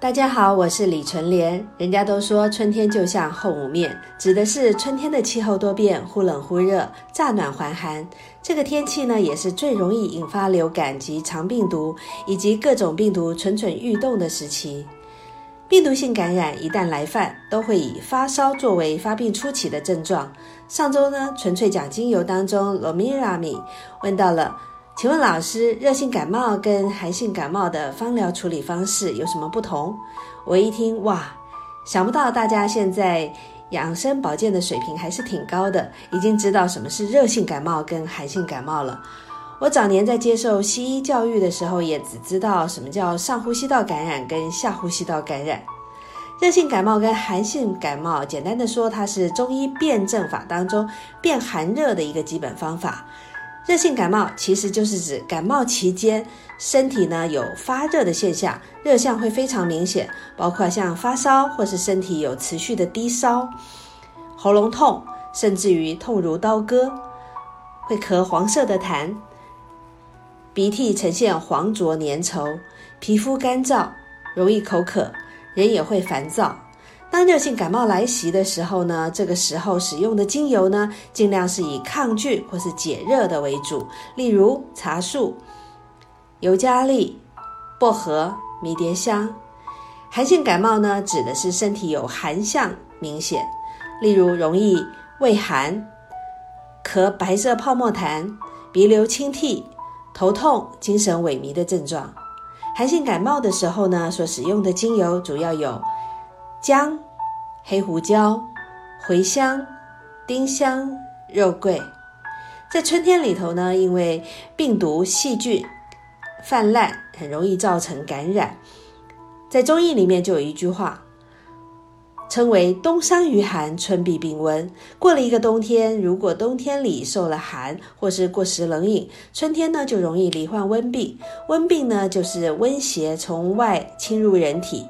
大家好，我是李纯莲。人家都说春天就像后五面，指的是春天的气候多变，忽冷忽热，乍暖还寒。这个天气呢，也是最容易引发流感及肠病毒以及各种病毒蠢蠢欲动的时期。病毒性感染一旦来犯，都会以发烧作为发病初期的症状。上周呢，纯粹讲精油当中，罗米拉米问到了。请问老师，热性感冒跟寒性感冒的方疗处理方式有什么不同？我一听，哇，想不到大家现在养生保健的水平还是挺高的，已经知道什么是热性感冒跟寒性感冒了。我早年在接受西医教育的时候，也只知道什么叫上呼吸道感染跟下呼吸道感染。热性感冒跟寒性感冒，简单的说，它是中医辨证法当中辨寒热的一个基本方法。热性感冒其实就是指感冒期间身体呢有发热的现象，热象会非常明显，包括像发烧或是身体有持续的低烧、喉咙痛，甚至于痛如刀割，会咳黄色的痰，鼻涕呈现黄浊粘稠，皮肤干燥，容易口渴，人也会烦躁。当热性感冒来袭的时候呢，这个时候使用的精油呢，尽量是以抗菌或是解热的为主，例如茶树、尤加利、薄荷、迷迭香。寒性感冒呢，指的是身体有寒象明显，例如容易畏寒、咳白色泡沫痰、鼻流清涕、头痛、精神萎靡的症状。寒性感冒的时候呢，所使用的精油主要有。姜、黑胡椒、茴香、丁香、肉桂，在春天里头呢，因为病毒细菌泛滥，很容易造成感染。在中医里面就有一句话，称为“冬伤于寒，春必病温”。过了一个冬天，如果冬天里受了寒，或是过食冷饮，春天呢就容易罹患温病。温病呢，就是温邪从外侵入人体。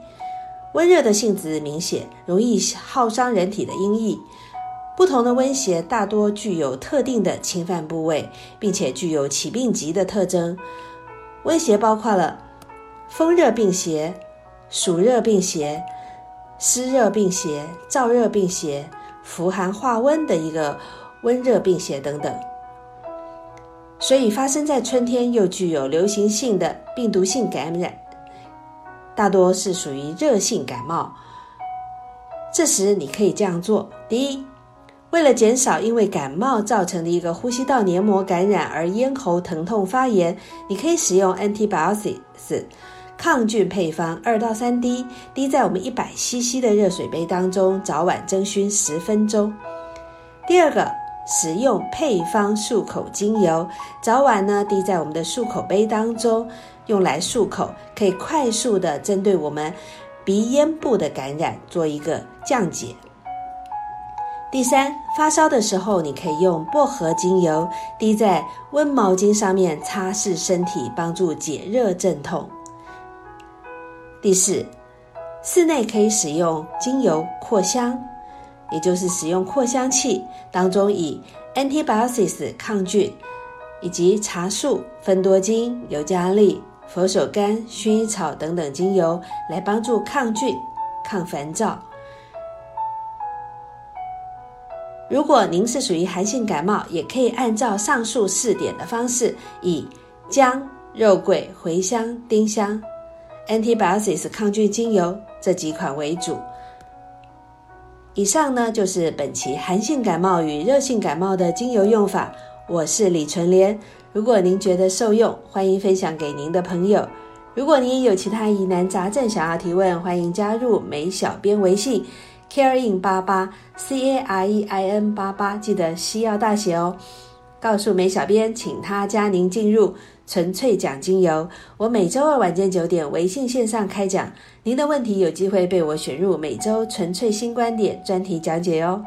温热的性质明显，容易耗伤人体的阴液。不同的温邪大多具有特定的侵犯部位，并且具有起病急的特征。温邪包括了风热病邪、暑热病邪、湿热病邪、燥热病邪、伏寒化温的一个温热病邪等等。所以发生在春天又具有流行性的病毒性感染。大多是属于热性感冒，这时你可以这样做：第一，为了减少因为感冒造成的一个呼吸道黏膜感染而咽喉疼痛发炎，你可以使用 antibiotics 抗菌配方二到三滴，滴在我们一百 CC 的热水杯当中，早晚蒸熏十分钟。第二个，使用配方漱口精油，早晚呢滴在我们的漱口杯当中。用来漱口，可以快速的针对我们鼻咽部的感染做一个降解。第三，发烧的时候，你可以用薄荷精油滴在温毛巾上面擦拭身体，帮助解热镇痛。第四，室内可以使用精油扩香，也就是使用扩香器当中以 antibiotics 抗菌，以及茶树、芬多精、尤加利。佛手柑、薰衣草等等精油来帮助抗菌、抗烦躁。如果您是属于寒性感冒，也可以按照上述四点的方式，以姜、肉桂、茴香、丁香、Antibiotics 抗菌精油这几款为主。以上呢就是本期寒性感冒与热性感冒的精油用法。我是李纯莲。如果您觉得受用，欢迎分享给您的朋友。如果您有其他疑难杂症想要提问，欢迎加入美小编微信 carein 八八 c a r e i n 八八，记得西药大写哦。告诉美小编，请他加您进入纯粹讲精油。我每周二晚间九点微信线上开讲，您的问题有机会被我选入每周纯粹新观点专题讲解哦。